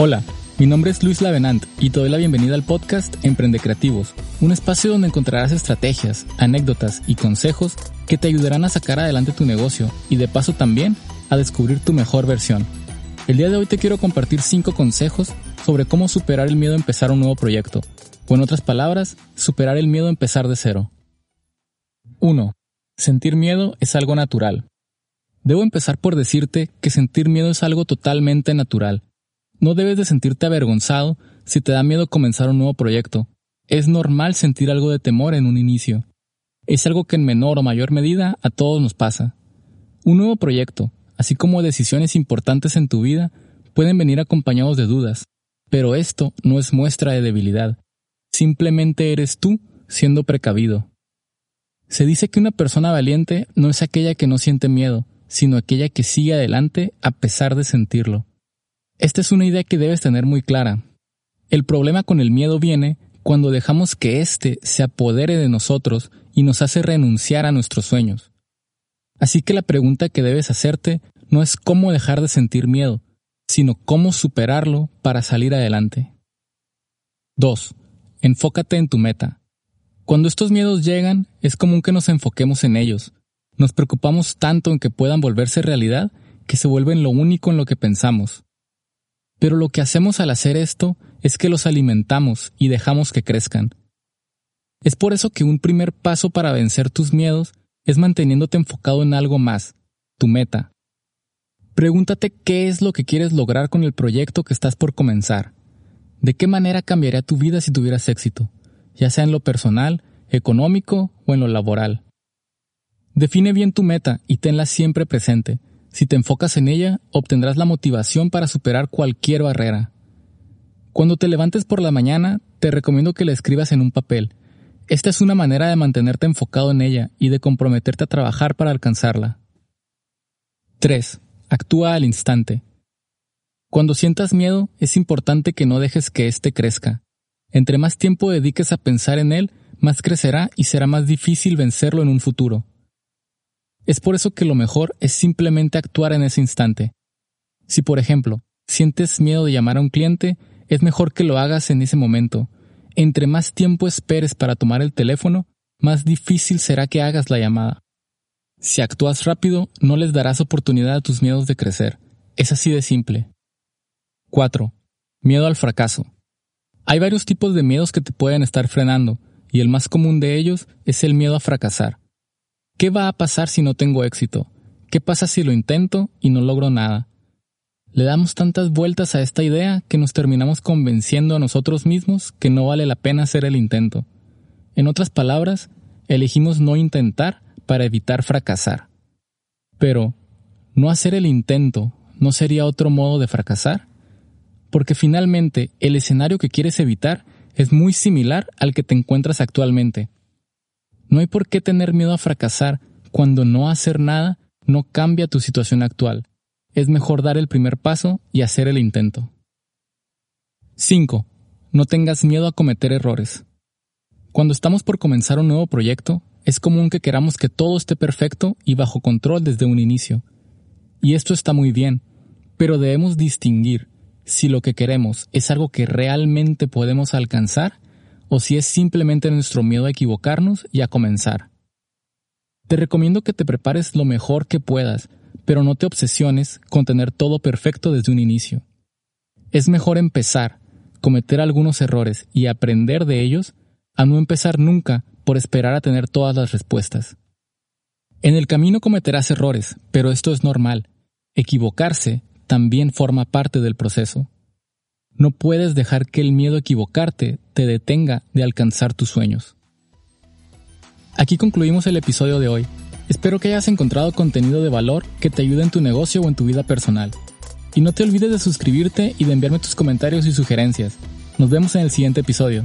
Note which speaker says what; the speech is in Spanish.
Speaker 1: Hola, mi nombre es Luis Lavenant y te doy la bienvenida al podcast Emprende Creativos, un espacio donde encontrarás estrategias, anécdotas y consejos que te ayudarán a sacar adelante tu negocio y de paso también a descubrir tu mejor versión. El día de hoy te quiero compartir 5 consejos sobre cómo superar el miedo a empezar un nuevo proyecto, o en otras palabras, superar el miedo a empezar de cero. 1. Sentir miedo es algo natural. Debo empezar por decirte que sentir miedo es algo totalmente natural no debes de sentirte avergonzado si te da miedo comenzar un nuevo proyecto. Es normal sentir algo de temor en un inicio. Es algo que en menor o mayor medida a todos nos pasa. Un nuevo proyecto, así como decisiones importantes en tu vida, pueden venir acompañados de dudas, pero esto no es muestra de debilidad. Simplemente eres tú siendo precavido. Se dice que una persona valiente no es aquella que no siente miedo, sino aquella que sigue adelante a pesar de sentirlo. Esta es una idea que debes tener muy clara. El problema con el miedo viene cuando dejamos que éste se apodere de nosotros y nos hace renunciar a nuestros sueños. Así que la pregunta que debes hacerte no es cómo dejar de sentir miedo, sino cómo superarlo para salir adelante. 2. Enfócate en tu meta. Cuando estos miedos llegan, es común que nos enfoquemos en ellos. Nos preocupamos tanto en que puedan volverse realidad que se vuelven lo único en lo que pensamos. Pero lo que hacemos al hacer esto es que los alimentamos y dejamos que crezcan. Es por eso que un primer paso para vencer tus miedos es manteniéndote enfocado en algo más, tu meta. Pregúntate qué es lo que quieres lograr con el proyecto que estás por comenzar. ¿De qué manera cambiaría tu vida si tuvieras éxito, ya sea en lo personal, económico o en lo laboral? Define bien tu meta y tenla siempre presente, si te enfocas en ella, obtendrás la motivación para superar cualquier barrera. Cuando te levantes por la mañana, te recomiendo que la escribas en un papel. Esta es una manera de mantenerte enfocado en ella y de comprometerte a trabajar para alcanzarla. 3. Actúa al instante. Cuando sientas miedo, es importante que no dejes que éste crezca. Entre más tiempo dediques a pensar en él, más crecerá y será más difícil vencerlo en un futuro. Es por eso que lo mejor es simplemente actuar en ese instante. Si, por ejemplo, sientes miedo de llamar a un cliente, es mejor que lo hagas en ese momento. Entre más tiempo esperes para tomar el teléfono, más difícil será que hagas la llamada. Si actúas rápido, no les darás oportunidad a tus miedos de crecer. Es así de simple. 4. Miedo al fracaso. Hay varios tipos de miedos que te pueden estar frenando, y el más común de ellos es el miedo a fracasar. ¿Qué va a pasar si no tengo éxito? ¿Qué pasa si lo intento y no logro nada? Le damos tantas vueltas a esta idea que nos terminamos convenciendo a nosotros mismos que no vale la pena hacer el intento. En otras palabras, elegimos no intentar para evitar fracasar. Pero, ¿no hacer el intento no sería otro modo de fracasar? Porque finalmente el escenario que quieres evitar es muy similar al que te encuentras actualmente. No hay por qué tener miedo a fracasar cuando no hacer nada no cambia tu situación actual. Es mejor dar el primer paso y hacer el intento. 5. No tengas miedo a cometer errores. Cuando estamos por comenzar un nuevo proyecto, es común que queramos que todo esté perfecto y bajo control desde un inicio. Y esto está muy bien, pero debemos distinguir si lo que queremos es algo que realmente podemos alcanzar o si es simplemente nuestro miedo a equivocarnos y a comenzar. Te recomiendo que te prepares lo mejor que puedas, pero no te obsesiones con tener todo perfecto desde un inicio. Es mejor empezar, cometer algunos errores y aprender de ellos, a no empezar nunca por esperar a tener todas las respuestas. En el camino cometerás errores, pero esto es normal. Equivocarse también forma parte del proceso. No puedes dejar que el miedo a equivocarte te detenga de alcanzar tus sueños. Aquí concluimos el episodio de hoy. Espero que hayas encontrado contenido de valor que te ayude en tu negocio o en tu vida personal. Y no te olvides de suscribirte y de enviarme tus comentarios y sugerencias. Nos vemos en el siguiente episodio.